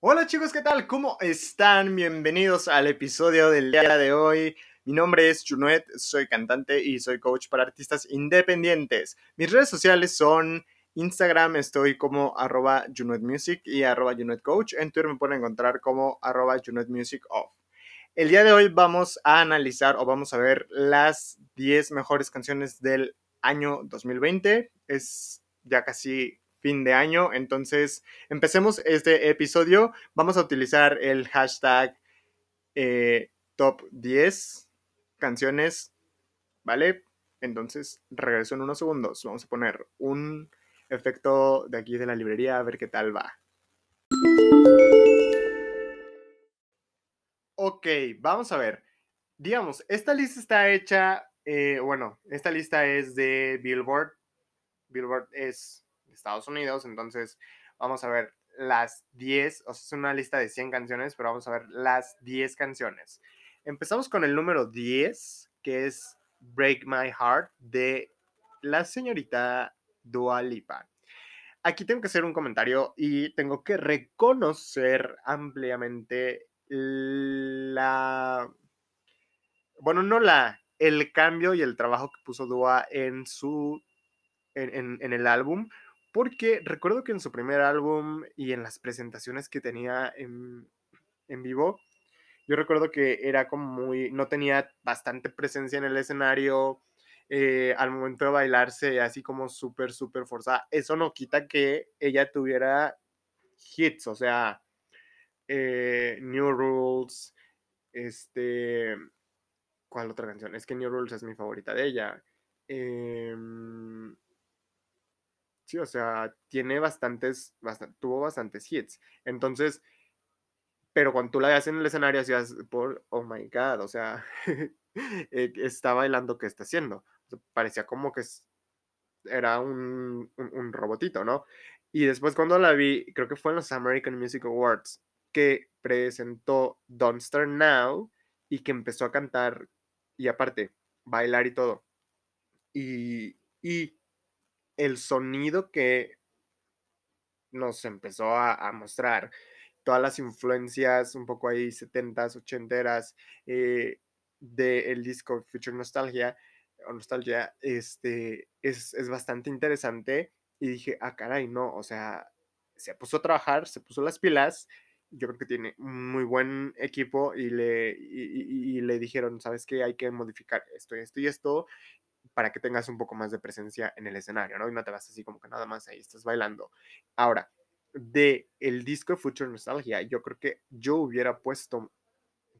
Hola chicos, ¿qué tal? ¿Cómo están? Bienvenidos al episodio del día de hoy. Mi nombre es Junuet, soy cantante y soy coach para artistas independientes. Mis redes sociales son Instagram, estoy como arroba Music y arroba Coach. En Twitter me pueden encontrar como arroba Music. El día de hoy vamos a analizar o vamos a ver las 10 mejores canciones del año 2020. Es ya casi fin de año. Entonces, empecemos este episodio. Vamos a utilizar el hashtag eh, top 10 canciones, ¿vale? Entonces, regreso en unos segundos. Vamos a poner un efecto de aquí de la librería a ver qué tal va. Ok, vamos a ver. Digamos, esta lista está hecha, eh, bueno, esta lista es de Billboard. Billboard es Estados Unidos, entonces vamos a ver las 10, o sea, es una lista de 100 canciones, pero vamos a ver las 10 canciones. Empezamos con el número 10, que es Break My Heart de la señorita Dua Lipa. Aquí tengo que hacer un comentario y tengo que reconocer ampliamente la... Bueno, no la... El cambio y el trabajo que puso Dua en su... en, en el álbum porque recuerdo que en su primer álbum y en las presentaciones que tenía en, vivo, yo recuerdo que era como muy, no tenía bastante presencia en el escenario, eh, al momento de bailarse así como súper, súper forzada. Eso no quita que ella tuviera hits, o sea, eh, New Rules, este, ¿cuál otra canción? Es que New Rules es mi favorita de ella. Eh, Sí, o sea, tiene bastantes, tuvo bastantes hits. Entonces, pero cuando tú la ves en el escenario, hacías por, oh my god, o sea, eh, está bailando, ¿qué está haciendo? parecía como que era un, un, robotito, ¿no? Y después cuando la vi, creo que fue en los American Music Awards, que presentó Don't Start Now y que empezó a cantar y aparte, bailar y todo. Y el sonido que nos empezó a, mostrar, todas las influencias un poco ahí 70s, 80eras eh, del disco Future Nostalgia, Nostalgia, este, es, es bastante interesante y dije, ah, caray, no, o sea, se puso a trabajar, se puso las pilas, yo creo que tiene muy buen equipo y le, y, le dijeron, sabes que hay que modificar esto y esto y esto, para que tengas un poco más de presencia en el escenario, ¿no? Y no te vas así como que nada más ahí estás bailando. Ahora, de el disco Future Nostalgia, yo creo que yo hubiera puesto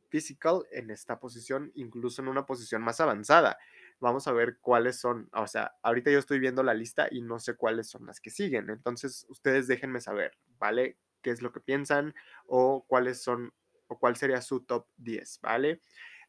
Physical en esta posición, incluso en una posición más avanzada. Vamos a ver cuáles son, o sea, ahorita yo estoy viendo la lista y no sé cuáles son las que siguen. Entonces, ustedes déjenme saber, ¿vale? ¿Qué es lo que piensan o cuáles son o cuál sería su top 10, ¿vale?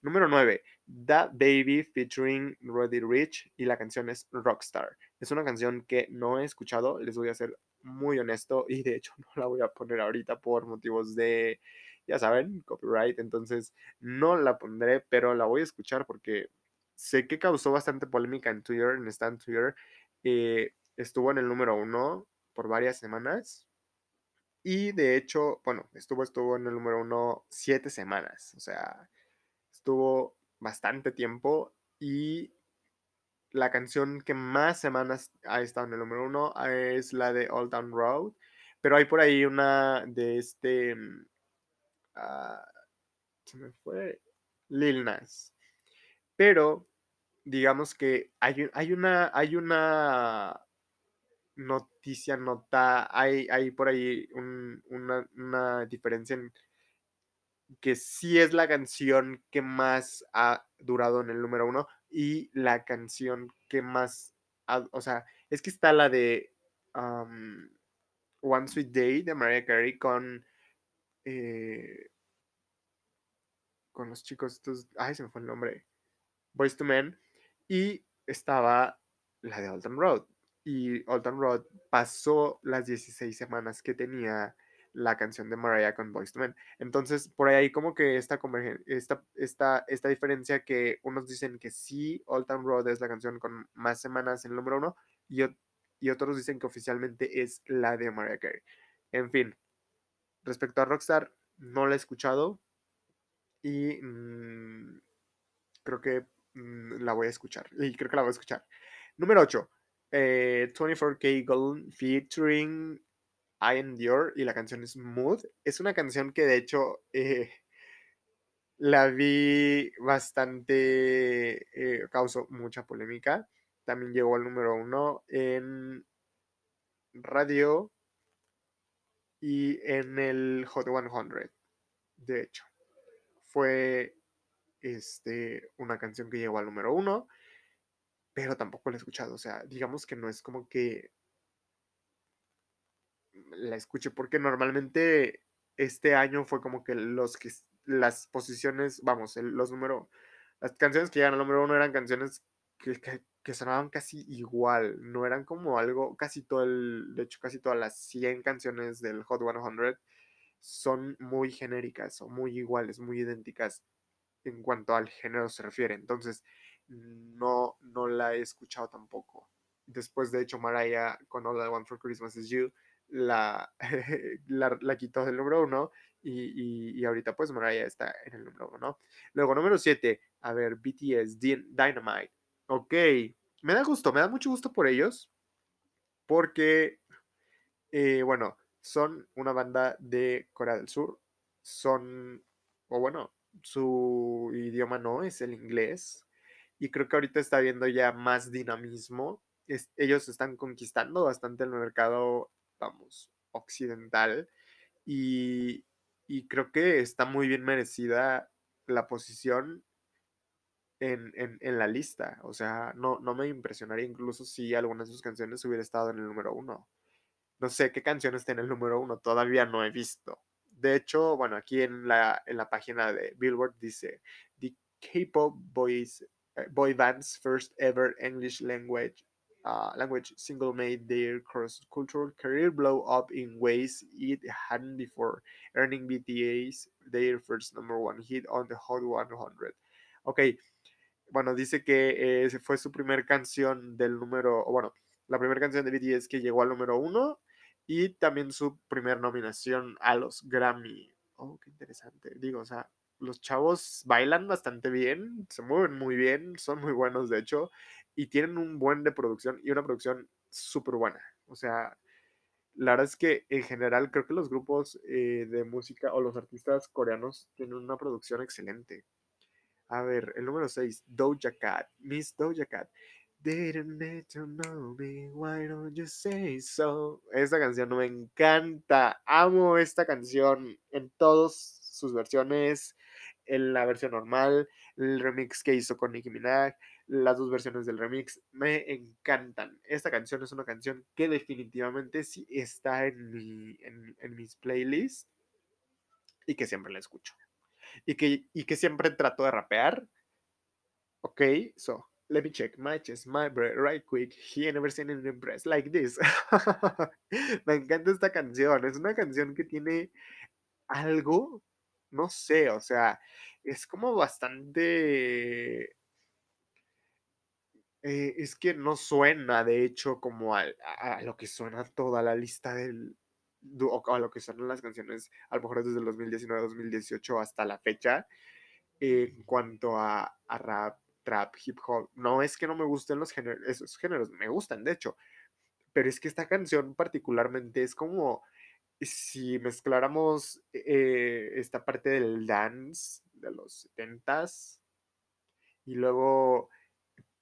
Número 9, That Baby featuring Roddy Rich y la canción es Rockstar. Es una canción que no he escuchado, les voy a ser muy honesto y de hecho no la voy a poner ahorita por motivos de, ya saben, copyright, entonces no la pondré, pero la voy a escuchar porque sé que causó bastante polémica en Twitter, en Stand Twitter. Eh, estuvo en el número uno por varias semanas. Y de hecho, bueno, estuvo, estuvo en el número uno siete semanas. O sea, estuvo bastante tiempo y la canción que más semanas ha estado en el número uno es la de Old Town Road, pero hay por ahí una de este, ah, se me fue, Lil Nas, pero digamos que hay, hay una, hay una noticia, nota, hay, hay por ahí una, una diferencia en que sí es la canción que más ha durado en el número uno y la canción que más, o sea, es que está la de One Sweet Day de Mariah Carey con, eh, con los chicos estos, ay, se me fue el nombre, Boys to Men, y estaba la de Old Road. Y Old Road pasó las 16 semanas que tenía la canción de Mariah con Boyz II Men. Entonces, por ahí como que esta, esta, esta, esta diferencia que unos dicen que sí, Old Town Road es la canción con más semanas en el número uno y, otros dicen que oficialmente es la de Mariah Carey. En fin, respecto a Rockstar, no la he escuchado y mm, creo que mm, la voy a escuchar. Y creo que la voy a escuchar. Número 8. 24K eh, Golden featuring I Endure y la canción es Mood. Es una canción que de hecho eh, la vi bastante, eh, causó mucha polémica. También llegó al número uno en radio y en el Hot 100. De hecho, fue este, una canción que llegó al número uno, pero tampoco la he escuchado. O sea, digamos que no es como que la escuche, porque normalmente este año fue como que los que las posiciones, vamos, los números, las canciones que llegan al número uno eran canciones que, que, sonaban casi igual, no eran como algo, casi todo el, de hecho casi todas las 100 canciones del Hot 100 son muy genéricas o muy iguales, muy idénticas en cuanto al género se refiere, entonces no, no la he escuchado tampoco. Después, de hecho, Mariah con All I Want for Christmas Is You la, la, quitó del número uno y, ahorita pues Mariah está en el número uno. Luego, número 7, a ver, BTS, Dynamite. Ok, me da gusto, me da mucho gusto por ellos, porque, eh, bueno, son una banda de Corea del Sur, son, o bueno, su idioma no es el inglés, y creo que ahorita está viendo ya más dinamismo. ellos están conquistando bastante el mercado vamos, occidental. Y, creo que está muy bien merecida la posición en, la lista. O sea, no, no me impresionaría incluso si alguna de sus canciones hubiera estado en el número uno. No sé qué canciones está en el número uno, todavía no he visto. De hecho, bueno, aquí en la, en la página de Billboard dice, The K-Pop eh, Boy Band's First Ever English Language language single made their cross-cultural career blow up in ways it hadn't before, earning BTS their first number one hit on the Hot 100. Ok, bueno, dice que eh, fue su primer canción del número, bueno, la primera canción de BTS que llegó al número uno y también su primer nominación a los Grammy. Oh, qué interesante. Digo, o sea, los chavos bailan bastante bien, se mueven muy bien, son muy buenos de hecho, y tienen un buen de producción y una producción súper buena. O sea, la verdad es que en general creo que los grupos eh, de música o los artistas coreanos tienen una producción excelente. A ver, el número 6, Doja Cat, Miss Doja Cat. Didn't need to know me, why don't you say so? Esta canción me encanta, amo esta canción en todas sus versiones, en la versión normal, el remix que hizo con Nicki Minaj, las dos versiones del remix me encantan. Esta canción es una canción que definitivamente sí está en, mi, en, mis playlists y que siempre la escucho. Y que, y que siempre trato de rapear. Ok, so let me check my chest, my breath, right quick. He never seen an impress like this. me encanta esta canción. Es una canción que tiene algo, no sé, o sea, es como bastante eh, es que no suena, de hecho, como a, lo que suena toda la lista del. o a lo que suenan las canciones, a lo mejor desde el 2019-2018 hasta la fecha, en cuanto a, rap, trap, hip hop. No es que no me gusten los géneros, esos géneros, me gustan, de hecho. Pero es que esta canción particularmente es como si mezcláramos eh, esta parte del dance de los 70s y luego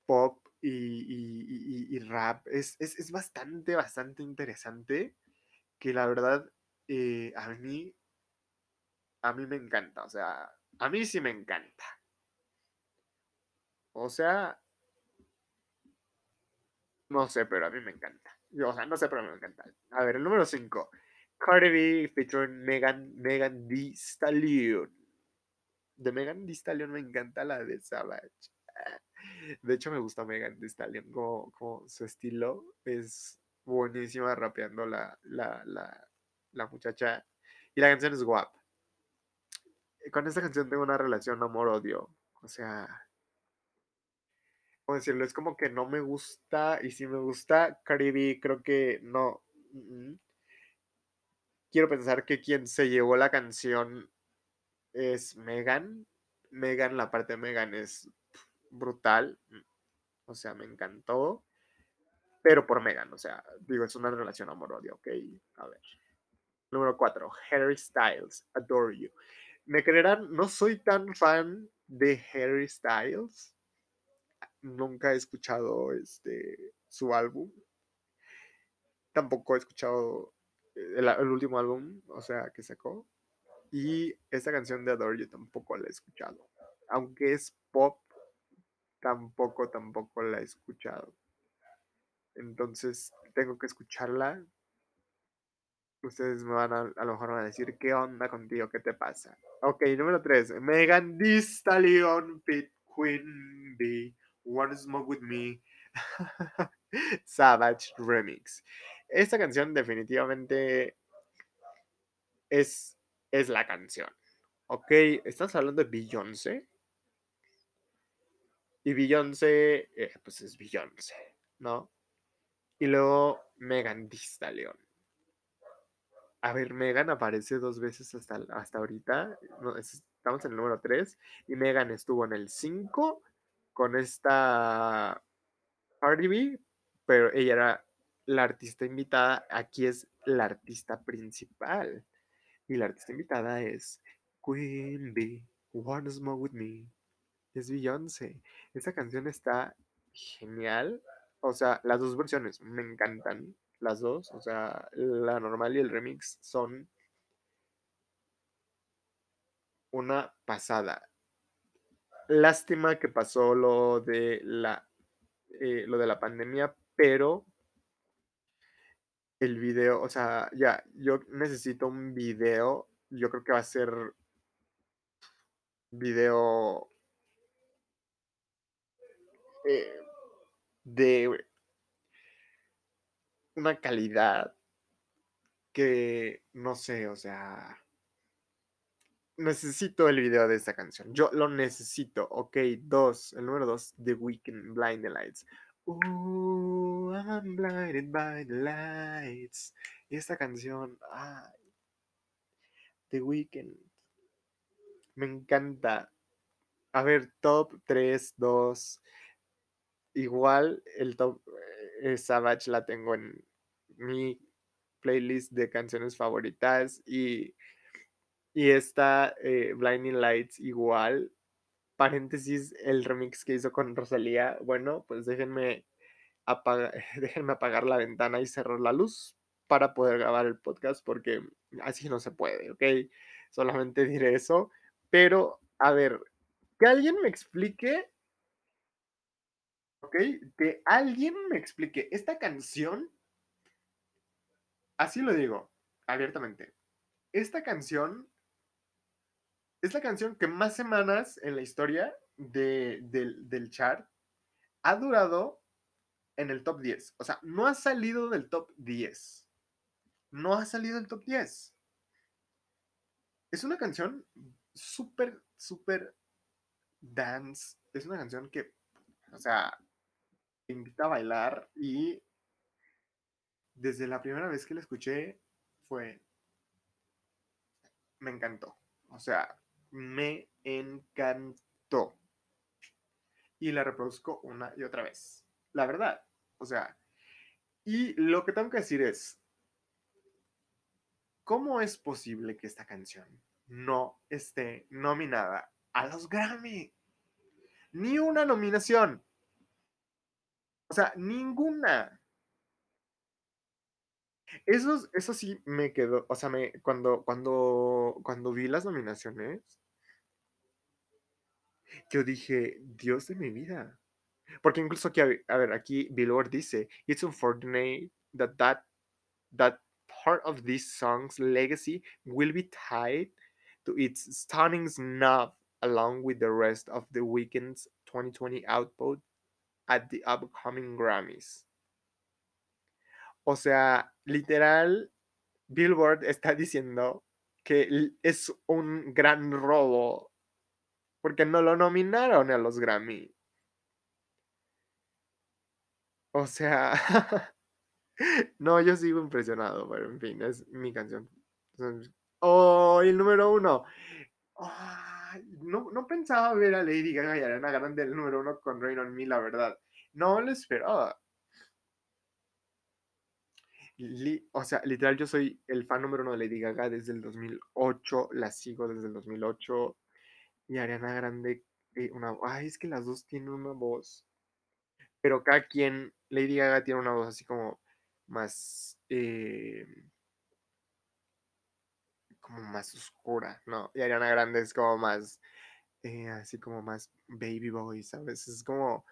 pop y, rap. Es, bastante, bastante interesante que la verdad eh, a mí, a mí me encanta. O sea, a mí sí me encanta. O sea, no sé, pero a mí me encanta. O sea, no sé, pero me encanta. A ver, el número 5. Cardi B featuring Megan, Megan Thee Stallion. De Megan Thee Stallion me encanta la de Savage. De hecho, me gusta Megan Thee Stallion, como, su estilo es buenísima rapeando la, la, muchacha. Y la canción es guap. Con esta canción tengo una relación amor-odio. O sea, ¿cómo decirlo? Es como que no me gusta y si me gusta Caribe, creo que no. quiero pensar que quien se llevó la canción es Megan. Megan, la parte de Megan es brutal. O sea, me encantó. Pero por Megan, o sea, digo, es una relación amor-odio, ok. A ver. Número 4, Harry Styles, Adore You. Me creerán, no soy tan fan de Harry Styles. Nunca he escuchado este, su álbum. Tampoco he escuchado el, el último álbum, o sea, que sacó. Y esta canción de Adore You tampoco la he escuchado. Aunque es pop, tampoco, tampoco la he escuchado. Entonces tengo que escucharla. Ustedes me van a, a lo mejor van a decir, ¿qué onda contigo? ¿Qué te pasa? Ok, número 3. Megan Thee Stallion, Pit Queen Bee, Wanna Smoke With Me, Savage Remix. Esta canción definitivamente es, es la canción. Ok, estás hablando de Beyoncé. Y Beyoncé, eh, pues es Beyoncé, ¿no? Y luego Megan Thee Stallion. A ver, Megan aparece dos veces hasta, hasta ahorita. No, estamos en el número 3. Y Megan estuvo en el 5 con esta Cardi B, pero ella era la artista invitada. Aquí es la artista principal. Y la artista invitada es Queen Bee, Wanna Smoke With Me. Es Beyoncé. Esta canción está genial. O sea, las dos versiones me encantan. Las dos. O sea, la normal y el remix son una pasada. Lástima que pasó lo de la, eh, lo de la pandemia, pero el video, o sea, ya, yo necesito un video. Yo creo que va a ser video eh, de una calidad que no sé, o sea, necesito el video de esta canción. Yo lo necesito. Ok, dos, el número dos, The Weeknd, Blind the Lights. I'm blinded by the lights. Y esta canción, The Weeknd. Me encanta. A ver, top 3, 2. Igual el top eh, Savage la tengo en mi playlist de canciones favoritas y, y esta eh, Blinding Lights igual. Paréntesis, el remix que hizo con Rosalía. Bueno, pues déjenme, déjenme apagar la ventana y cerrar la luz para poder grabar el podcast porque así no se puede, ¿ok? Solamente diré eso. Pero, a ver, que alguien me explique ¿ok? Que alguien me explique esta canción, así lo digo, abiertamente, esta canción es la canción que más semanas en la historia de, del, del chart ha durado en el top 10. O sea, no ha salido del top 10. No ha salido del top 10. Es una canción súper, súper dance. Es una canción que, o sea, te invita a bailar y desde la primera vez que la escuché fue, me encantó. O sea, me encantó. Y la reproduzco una y otra vez. La verdad. O sea, y lo que tengo que decir es, ¿cómo es posible que esta canción no esté nominada a los Grammy? Ni una nominación. O sea, ninguna. Eso, eso sí me quedó, o sea, me, cuando, cuando, cuando vi las nominaciones, yo dije, Dios de mi vida. Porque incluso aquí, a ver, aquí Billboard dice, It's unfortunate that that, that part of this song's legacy will be tied to its stunning snub along with the rest of the weekend's 2020 output at the upcoming Grammys. O sea, literal, Billboard está diciendo que es un gran robo porque no lo nominaron a los Grammy. O sea, no, yo sigo impresionado, pero en fin, es mi canción ¡Oh! El número uno. Ay, no, no pensaba ver a Lady Gaga y Ariana Grande el número uno con Rain on Me, la verdad. No lo esperaba. Li- o sea, literal, yo soy el fan número uno de Lady Gaga desde el 2008, la sigo desde el 2008. Y Ariana Grande, eh, una... Ay, es que las dos tienen una voz. Pero cada quien, Lady Gaga tiene una voz así como más... eh, como más oscura, ¿no? Y Ariana Grande es como más... eh, así como más baby boy, ¿sabes? Es como...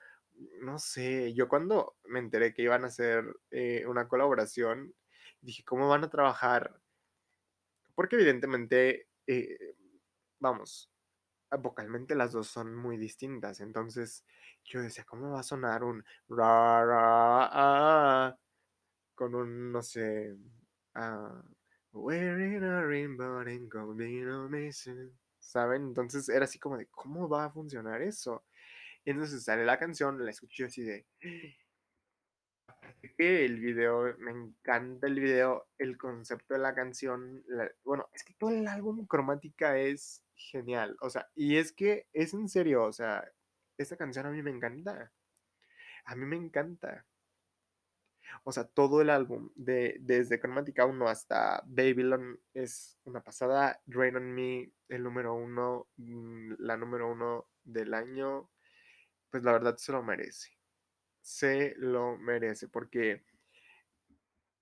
No sé, yo cuando me enteré que iban a hacer eh, una colaboración, dije, ¿cómo van a trabajar? Porque evidentemente, eh, vamos, vocalmente las dos son muy distintas. Entonces yo decía, ¿cómo va a sonar un ra, ra, ah, con un, no sé, ah, wearing a rainbow and amazing? ¿Saben? Entonces era así como de, ¿cómo va a funcionar eso? Y entonces sale la canción, la escuché así de, que el video, me encanta el video, el concepto de la canción, bueno, es que todo el álbum Cromática es genial, o sea, y es que es en serio, o sea, esta canción a mí me encanta, a mí me encanta, o sea, todo el álbum, de, desde Cromática 1 hasta Babylon es una pasada, Rain on Me, el número uno, mm, la número uno del año, pues la verdad se lo merece, se lo merece, porque...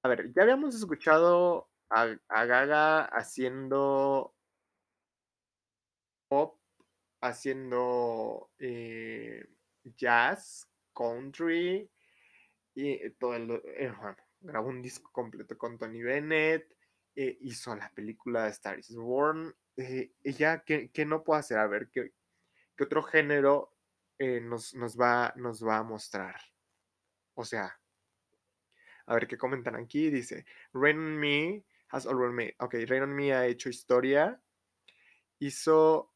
A ver, ya habíamos escuchado a, a Gaga haciendo pop, haciendo eh, jazz, country, y todo el, eh, bueno, grabó un disco completo con Tony Bennett, eh, hizo la película Star is Born. eh, ella, ¿qué, qué no puede hacer? A ver, ¿qué, qué otro género eh, nos, nos, va, nos va a mostrar? O sea, A ver qué comentan aquí. Dice, Rain on Me has already made. Ok, Rain on Me ha hecho historia. Hizo.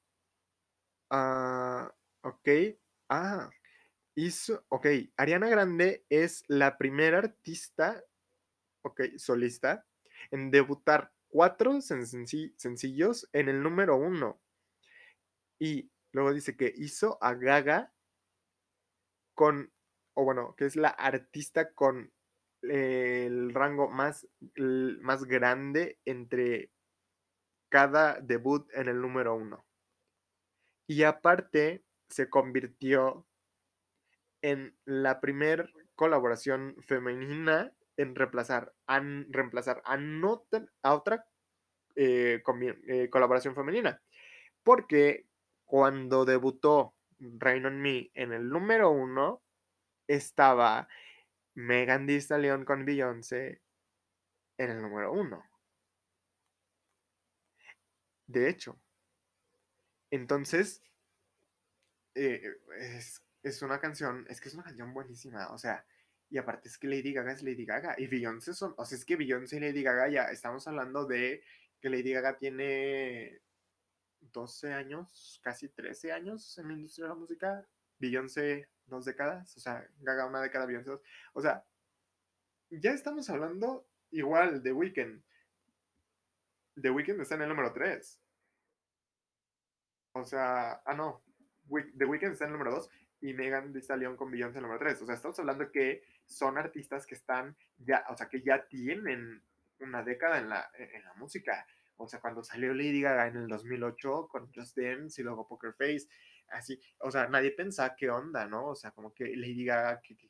ah, ok. Ah, hizo. Ok, Ariana Grande es la primera artista, ok, solista, en debutar cuatro senci- sencillos en el número uno. Y luego dice que hizo a Gaga con, o bueno, que es la artista con el rango más, más grande entre cada debut en el número uno. Y aparte se convirtió en la primer colaboración femenina en reemplazar a, reemplazar a, no, a otra eh, eh, colaboración femenina. Porque cuando debutó Rain on Me en el número uno, estaba Megan Thee Stallion con Beyoncé en el número uno. De hecho. Entonces, eh, es, es, una canción, es que es una canción buenísima, o sea, y aparte es que Lady Gaga es Lady Gaga y Beyoncé son, o sea, es que Beyoncé y Lady Gaga ya estamos hablando de que Lady Gaga tiene 12 años, casi 13 años en la industria de la música, Beyoncé dos décadas, o sea, Gaga una década, Beyoncé dos, o sea, ya estamos hablando igual de Weekend. The Weeknd está en el número 3. O sea, ah, no. The Weeknd está en el número 2 y Megan Thee Stallion con Beyoncé número 3. O sea, estamos hablando que son artistas que están ya, o sea, que ya tienen una década en la, en la música. O sea, cuando salió Lady Gaga en el 2008 con Just Dance y luego Poker Face, así, o sea, nadie pensaba qué onda, ¿no? O sea, como que Lady Gaga que, que,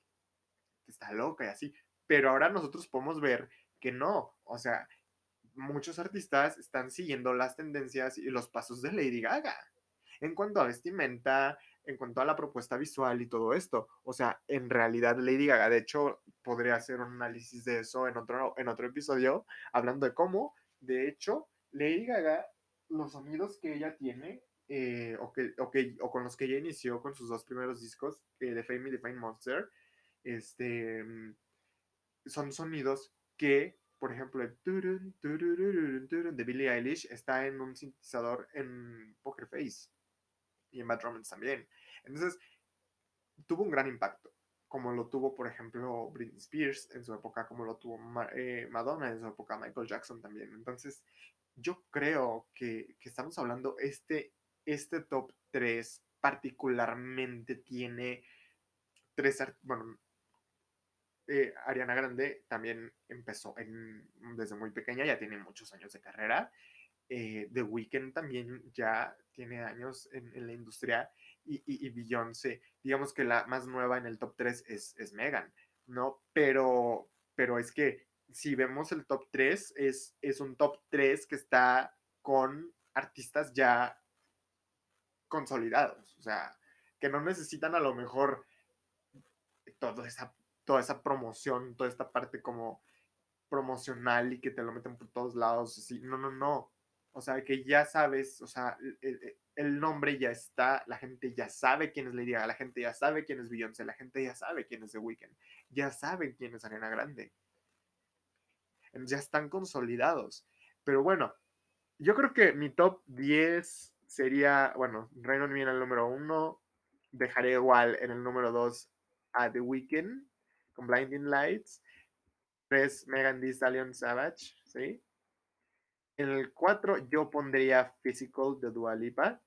que está loca y así. Pero ahora nosotros podemos ver que no, o sea, muchos artistas están siguiendo las tendencias y los pasos de Lady Gaga en cuanto a vestimenta, en cuanto a la propuesta visual y todo esto. O sea, en realidad Lady Gaga, de hecho, podría hacer un análisis de eso en otro, en otro episodio, hablando de cómo, de hecho, Lady Gaga, los sonidos que ella tiene, eh, o, que, o, que, o, con los que ella inició con sus dos primeros discos, eh, The Fame y The Fame Monster, este, son sonidos que por ejemplo, el turun, turun, turun, de Billie Eilish está en un sintetizador en Poker Face y en Bad Romance también. Entonces, tuvo un gran impacto, como lo tuvo, por ejemplo, Britney Spears en su época, como lo tuvo eh, Madonna en su época, Michael Jackson también. Entonces, yo creo que, que estamos hablando, este, este top 3 particularmente tiene tres, bueno, eh, Ariana Grande también empezó en, desde muy pequeña, ya tiene muchos años de carrera. Eh, The Weeknd también ya tiene años en, la industria y, y, Beyoncé, digamos que la más nueva en el top 3 es, es Megan, ¿no? Pero, pero es que si vemos el top 3, es, es un top 3 que está con artistas ya consolidados, o sea, que no necesitan a lo mejor toda esa, toda esa promoción, toda esta parte como promocional y que te lo meten por todos lados, así, no, no, no, o sea, que ya sabes, o sea, el, nombre ya está, la gente ya sabe quién es Lady Gaga, la gente ya sabe quién es Beyoncé, la gente ya sabe quién es The Weeknd, ya saben quién es Arena Grande. Ya están consolidados. Pero bueno, yo creo que mi top 10 sería, bueno, Reino Unido en número 1, dejaré igual en el número 2 a The Weeknd con Blinding Lights, 3 Megan Thee Stallion Savage, ¿sí? En el 4 yo pondría Physical de Dua Lipa.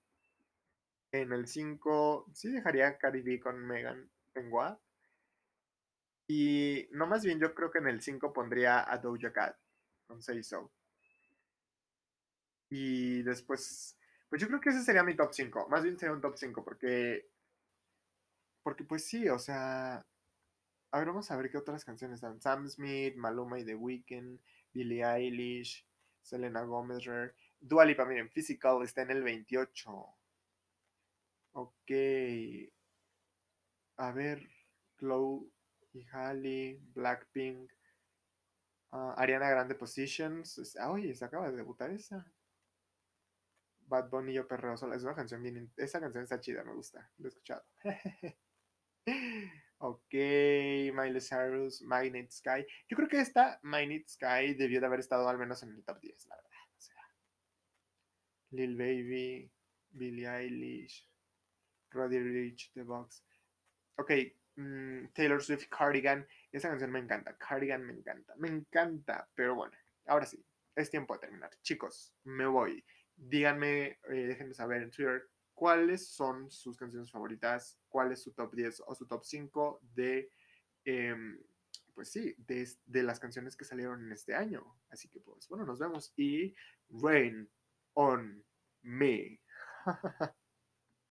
En el 5 sí dejaría Cardi B con Megan Pengua. Y no más bien yo creo que en el 5 pondría a Doja Cat con Say So. Y después, pues yo creo que ese sería mi top 5. Más bien sería un top 5 porque, porque pues sí, o sea, a ver, vamos a ver qué otras canciones están. Sam Smith, Maluma y The Weeknd, Billie Eilish, Selena Gomez, Dua Lipa, miren, Physical está en el 28. Ok. A ver, Chloe y Halle, Blackpink, ah, Ariana Grande Positions. Ah, se acaba de debutar esa. Bad Bunny y Yo Perreo Sola. Es una canción bien. Esa canción está chida, me gusta. Lo he escuchado. ok, Miley Cyrus, Magnet Sky. Yo creo que esta Magnet Sky debió de haber estado al menos en el top 10, la verdad. O sea, Lil Baby, Billie Eilish, Roddy Rich, The Box. Ok, mm, Taylor Swift, Cardigan. Esa canción me encanta. Cardigan me encanta. Me encanta. Pero bueno, ahora sí, es tiempo de terminar. Chicos, me voy díganme, eh, déjenme saber en Twitter cuáles son sus canciones favoritas, cuál es su top 10 o su top 5 de, em, pues sí, de, de, las canciones que salieron en este año. Así que pues bueno, nos vemos y rain on me.